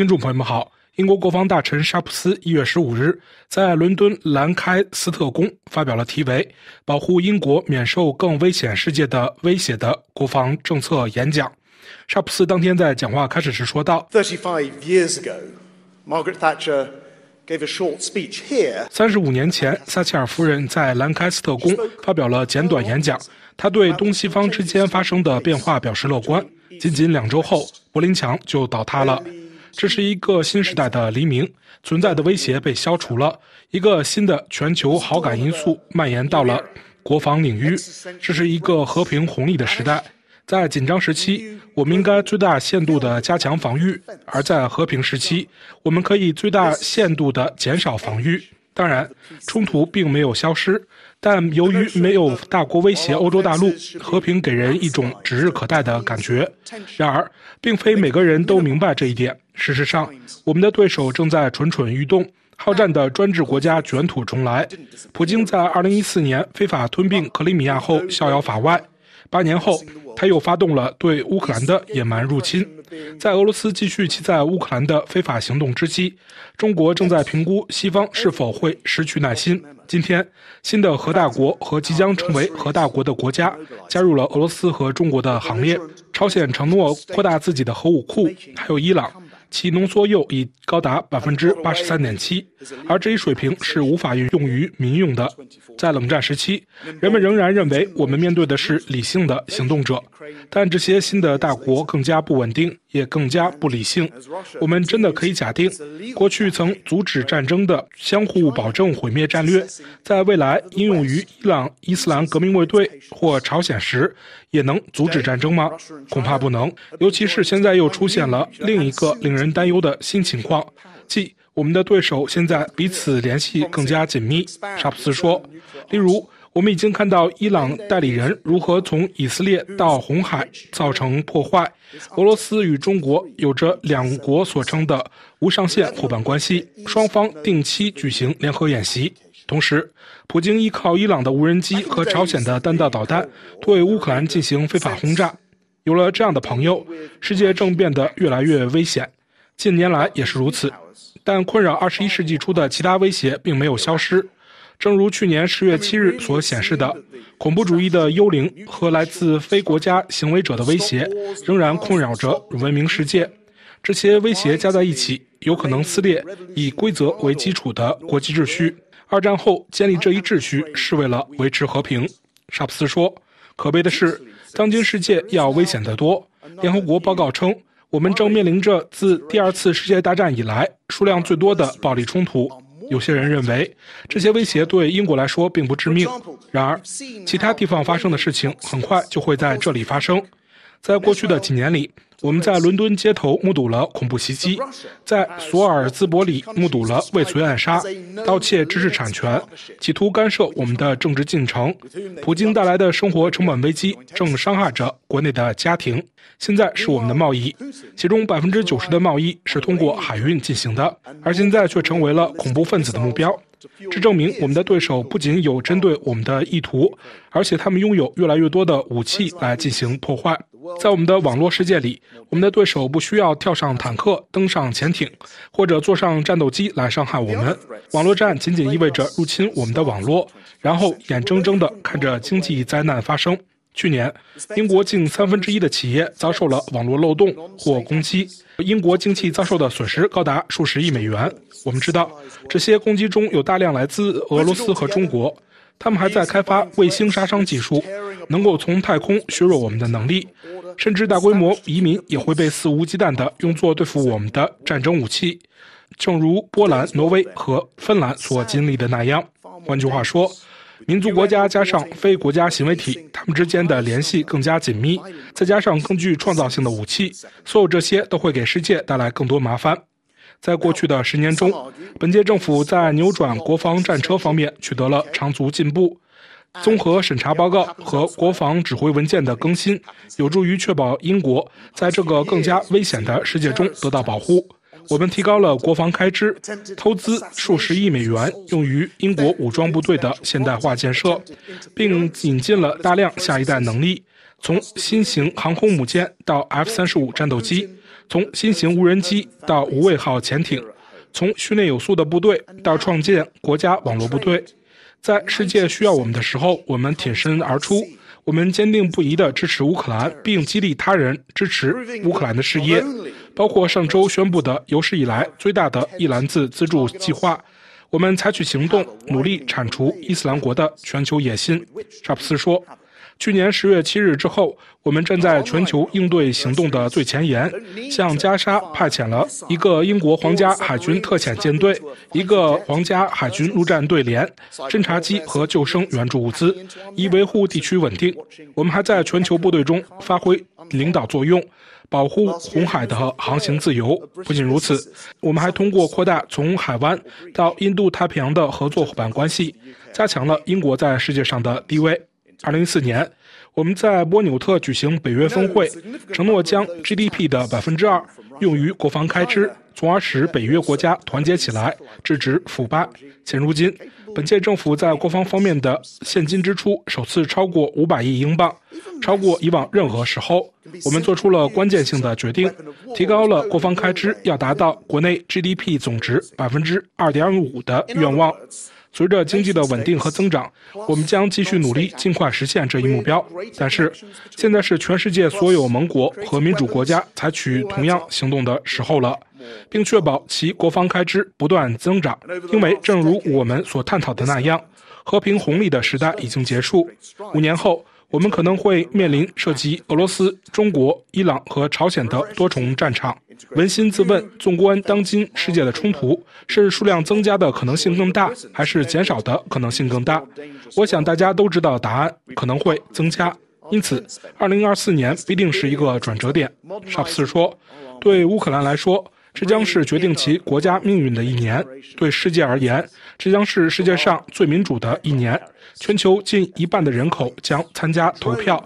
听众朋友们好，英国国防大臣沙普斯一月十五日在伦敦兰开斯特宫发表了题为《保护英国免受更危险世界的威胁》的国防政策演讲。沙普斯当天在讲话开始时说道：“Thirty-five years ago, Margaret Thatcher gave a short speech here。”三十五年前，撒切尔夫人在兰开斯特宫发表了简短演讲，她对东西方之间发生的变化表示乐观。仅仅两周后，柏林墙就倒塌了。这是一个新时代的黎明，存在的威胁被消除了，一个新的全球好感因素蔓延到了国防领域。这是一个和平红利的时代，在紧张时期，我们应该最大限度地加强防御；而在和平时期，我们可以最大限度地减少防御。当然，冲突并没有消失，但由于没有大国威胁欧洲大陆，和平给人一种指日可待的感觉。然而，并非每个人都明白这一点。事实上，我们的对手正在蠢蠢欲动，好战的专制国家卷土重来。普京在2014年非法吞并克里米亚后逍遥法外，八年后他又发动了对乌克兰的野蛮入侵。在俄罗斯继续其在乌克兰的非法行动之际，中国正在评估西方是否会失去耐心。今天，新的核大国和即将成为核大国的国家加入了俄罗斯和中国的行列。朝鲜承诺扩大自己的核武库，还有伊朗。其浓缩铀已高达百分之八十三点七，而这一水平是无法用于民用的。在冷战时期，人们仍然认为我们面对的是理性的行动者，但这些新的大国更加不稳定，也更加不理性。我们真的可以假定，过去曾阻止战争的相互保证毁灭战略，在未来应用于伊朗伊斯兰革命卫队或朝鲜时，也能阻止战争吗？恐怕不能。尤其是现在又出现了另一个令人。担忧的新情况，即我们的对手现在彼此联系更加紧密。沙普斯说，例如，我们已经看到伊朗代理人如何从以色列到红海造成破坏。俄罗斯与中国有着两国所称的无上限伙伴关系，双方定期举行联合演习。同时，普京依靠伊朗的无人机和朝鲜的弹道导弹对乌克兰进行非法轰炸。有了这样的朋友，世界正变得越来越危险。近年来也是如此，但困扰二十一世纪初的其他威胁并没有消失。正如去年十月七日所显示的，恐怖主义的幽灵和来自非国家行为者的威胁仍然困扰着文明世界。这些威胁加在一起，有可能撕裂以规则为基础的国际秩序。二战后建立这一秩序是为了维持和平。沙普斯说：“可悲的是，当今世界要危险得多。”联合国报告称。我们正面临着自第二次世界大战以来数量最多的暴力冲突。有些人认为这些威胁对英国来说并不致命，然而其他地方发生的事情很快就会在这里发生。在过去的几年里。我们在伦敦街头目睹了恐怖袭击，在索尔兹伯里目睹了未遂暗杀、盗窃知识产权、企图干涉我们的政治进程。普京带来的生活成本危机正伤害着国内的家庭。现在是我们的贸易，其中百分之九十的贸易是通过海运进行的，而现在却成为了恐怖分子的目标。这证明我们的对手不仅有针对我们的意图，而且他们拥有越来越多的武器来进行破坏。在我们的网络世界里，我们的对手不需要跳上坦克、登上潜艇，或者坐上战斗机来伤害我们。网络战仅仅意味着入侵我们的网络，然后眼睁睁地看着经济灾难发生。去年，英国近三分之一的企业遭受了网络漏洞或攻击，英国经济遭受的损失高达数十亿美元。我们知道，这些攻击中有大量来自俄罗斯和中国。他们还在开发卫星杀伤技术，能够从太空削弱我们的能力，甚至大规模移民也会被肆无忌惮地用作对付我们的战争武器，正如波兰、挪威和芬兰所经历的那样。换句话说，民族国家加上非国家行为体，他们之间的联系更加紧密，再加上更具创造性的武器，所有这些都会给世界带来更多麻烦。在过去的十年中，本届政府在扭转国防战车方面取得了长足进步。综合审查报告和国防指挥文件的更新，有助于确保英国在这个更加危险的世界中得到保护。我们提高了国防开支，投资数十亿美元用于英国武装部队的现代化建设，并引进了大量下一代能力，从新型航空母舰到 F 三十五战斗机。从新型无人机到无畏号潜艇，从训练有素的部队到创建国家网络部队，在世界需要我们的时候，我们挺身而出。我们坚定不移地支持乌克兰，并激励他人支持乌克兰的事业，包括上周宣布的有史以来最大的一篮子资助计划。我们采取行动，努力铲除伊斯兰国的全球野心。沙普斯说。去年十月七日之后，我们站在全球应对行动的最前沿，向加沙派遣了一个英国皇家海军特遣舰队、一个皇家海军陆战队连、侦察机和救生援助物资，以维护地区稳定。我们还在全球部队中发挥领导作用，保护红海的航行自由。不仅如此，我们还通过扩大从海湾到印度太平洋的合作伙伴关系，加强了英国在世界上的地位。二零一四年，我们在波纽特举行北约峰会，承诺将 GDP 的百分之二用于国防开支，从而使北约国家团结起来，制止腐败。现如今，本届政府在国防方面的现金支出首次超过五百亿英镑，超过以往任何时候。我们做出了关键性的决定，提高了国防开支要达到国内 GDP 总值百分之二点五的愿望。随着经济的稳定和增长，我们将继续努力，尽快实现这一目标。但是，现在是全世界所有盟国和民主国家采取同样行动的时候了，并确保其国防开支不断增长。因为，正如我们所探讨的那样，和平红利的时代已经结束。五年后。我们可能会面临涉及俄罗斯、中国、伊朗和朝鲜的多重战场。扪心自问，纵观当今世界的冲突，是数量增加的可能性更大，还是减少的可能性更大？我想大家都知道答案，可能会增加。因此，2024年必定是一个转折点。沙普斯说：“对乌克兰来说。”这将是决定其国家命运的一年。对世界而言，这将是世界上最民主的一年。全球近一半的人口将参加投票，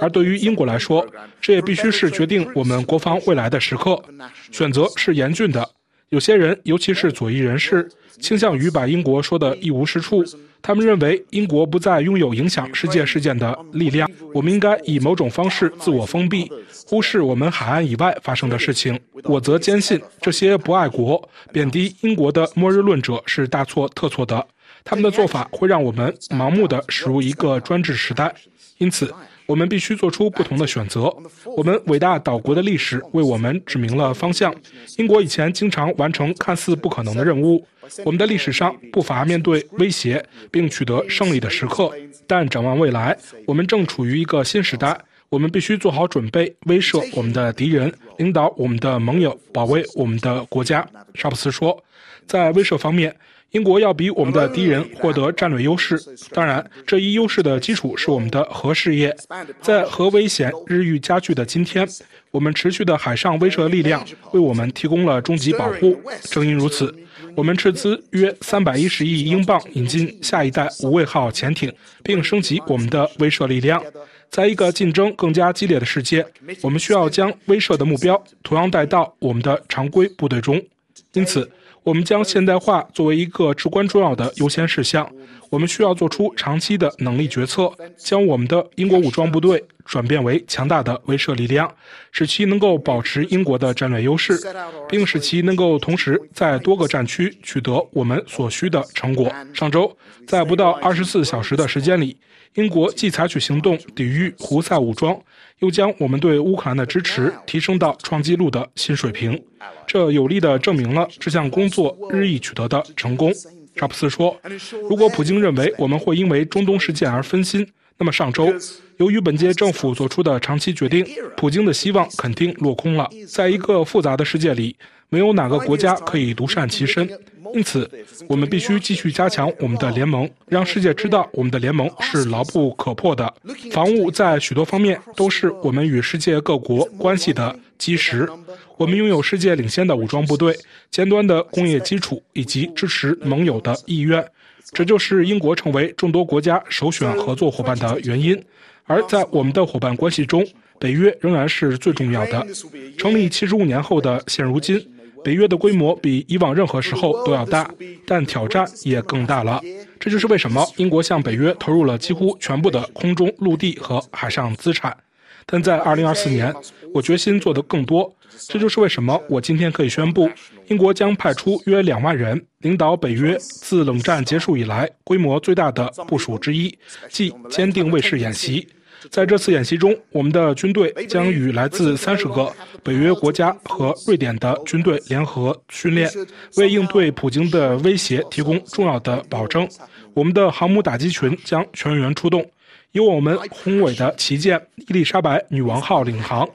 而对于英国来说，这也必须是决定我们国防未来的时刻。选择是严峻的。有些人，尤其是左翼人士，倾向于把英国说得一无是处。他们认为英国不再拥有影响世界事件的力量。我们应该以某种方式自我封闭，忽视我们海岸以外发生的事情。我则坚信，这些不爱国、贬低英国的末日论者是大错特错的。他们的做法会让我们盲目地驶入一个专制时代。因此，我们必须做出不同的选择。我们伟大岛国的历史为我们指明了方向。英国以前经常完成看似不可能的任务。我们的历史上不乏面对威胁并取得胜利的时刻，但展望未来，我们正处于一个新时代。我们必须做好准备，威慑我们的敌人，领导我们的盟友，保卫我们的国家。沙普斯说，在威慑方面。英国要比我们的敌人获得战略优势，当然，这一优势的基础是我们的核事业。在核危险日益加剧的今天，我们持续的海上威慑力量为我们提供了终极保护。正因如此，我们斥资约三百一十亿英镑引进下一代无畏号潜艇，并升级我们的威慑力量。在一个竞争更加激烈的世界，我们需要将威慑的目标同样带到我们的常规部队中。因此。我们将现代化作为一个至关重要的优先事项。我们需要做出长期的能力决策，将我们的英国武装部队转变为强大的威慑力量，使其能够保持英国的战略优势，并使其能够同时在多个战区取得我们所需的成果。上周，在不到二十四小时的时间里，英国既采取行动抵御胡塞武装，又将我们对乌克兰的支持提升到创纪录的新水平。这有力地证明了这项工作日益取得的成功。沙普斯说：“如果普京认为我们会因为中东事件而分心，那么上周由于本届政府做出的长期决定，普京的希望肯定落空了。在一个复杂的世界里，没有哪个国家可以独善其身。因此，我们必须继续加强我们的联盟，让世界知道我们的联盟是牢不可破的。防务在许多方面都是我们与世界各国关系的基石。”我们拥有世界领先的武装部队、尖端的工业基础以及支持盟友的意愿，这就是英国成为众多国家首选合作伙伴的原因。而在我们的伙伴关系中，北约仍然是最重要的。成立七十五年后的现如今，北约的规模比以往任何时候都要大，但挑战也更大了。这就是为什么英国向北约投入了几乎全部的空中、陆地和海上资产。但在2024年。我决心做得更多。这就是为什么我今天可以宣布，英国将派出约两万人，领导北约自冷战结束以来规模最大的部署之一，即坚定卫士演习。在这次演习中，我们的军队将与来自三十个北约国家和瑞典的军队联合训练，为应对普京的威胁提供重要的保证。我们的航母打击群将全员出动，由我们宏伟的旗舰伊丽莎白女王号领航。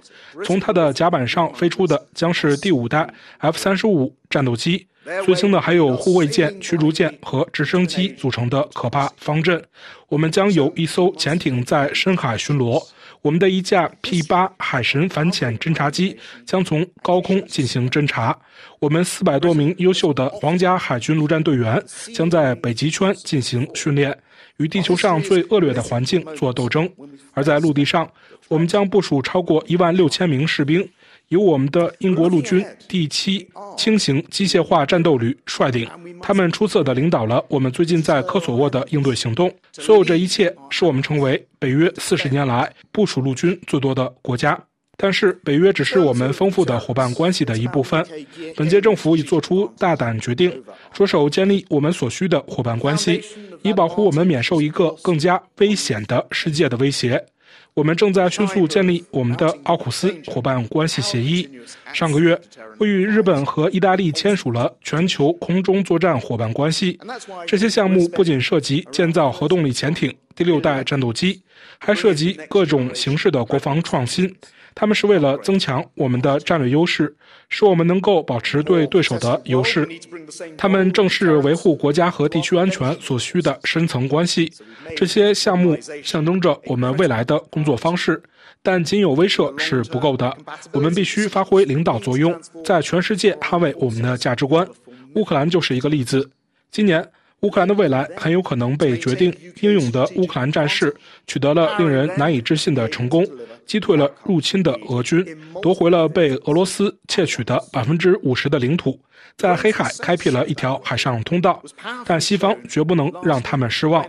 从它的甲板上飞出的将是第五代 F 三十五战斗机。最轻的还有护卫舰、驱逐舰和直升机组成的可怕方阵。我们将有一艘潜艇在深海巡逻。我们的一架 P-8 海神反潜侦察机将从高空进行侦察。我们四百多名优秀的皇家海军陆战队员将在北极圈进行训练，与地球上最恶劣的环境做斗争。而在陆地上，我们将部署超过一万六千名士兵。由我们的英国陆军第七轻型机械化战斗旅率领，他们出色地领导了我们最近在科索沃的应对行动。所有这一切使我们成为北约四十年来部署陆军最多的国家。但是，北约只是我们丰富的伙伴关系的一部分。本届政府已做出大胆决定，着手建立我们所需的伙伴关系，以保护我们免受一个更加危险的世界的威胁。我们正在迅速建立我们的奥库斯伙伴关系协议。上个月，我与日本和意大利签署了全球空中作战伙伴关系。这些项目不仅涉及建造核动力潜艇、第六代战斗机，还涉及各种形式的国防创新。他们是为了增强我们的战略优势，使我们能够保持对对手的优势。他们正是维护国家和地区安全所需的深层关系。这些项目象征着我们未来的工作方式，但仅有威慑是不够的。我们必须发挥领导作用，在全世界捍卫我们的价值观。乌克兰就是一个例子。今年。乌克兰的未来很有可能被决定。英勇的乌克兰战士取得了令人难以置信的成功，击退了入侵的俄军，夺回了被俄罗斯窃取的百分之五十的领土，在黑海开辟了一条海上通道。但西方绝不能让他们失望。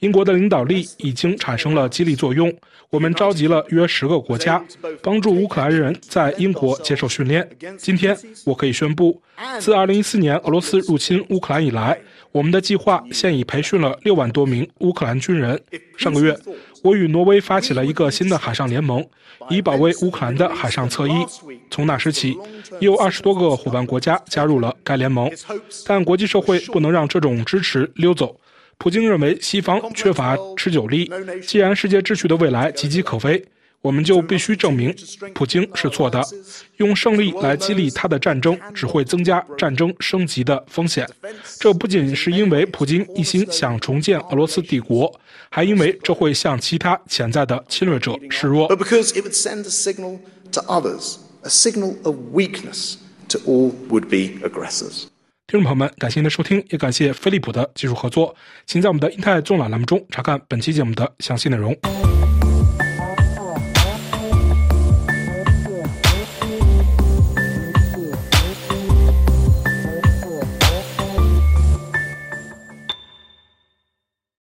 英国的领导力已经产生了激励作用。我们召集了约十个国家，帮助乌克兰人在英国接受训练。今天，我可以宣布，自2014年俄罗斯入侵乌克兰以来，我们的计划现已培训了六万多名乌克兰军人。上个月，我与挪威发起了一个新的海上联盟，以保卫乌克兰的海上侧翼。从那时起，已有二十多个伙伴国家加入了该联盟。但国际社会不能让这种支持溜走。普京认为西方缺乏持久力。既然世界秩序的未来岌岌可危，我们就必须证明普京是错的。用胜利来激励他的战争，只会增加战争升级的风险。这不仅是因为普京一心想重建俄罗斯帝国，还因为这会向其他潜在的侵略者示弱。听众朋友们，感谢您的收听，也感谢飞利浦的技术合作。请在我们的英泰纵览栏目中查看本期节目的详细内容。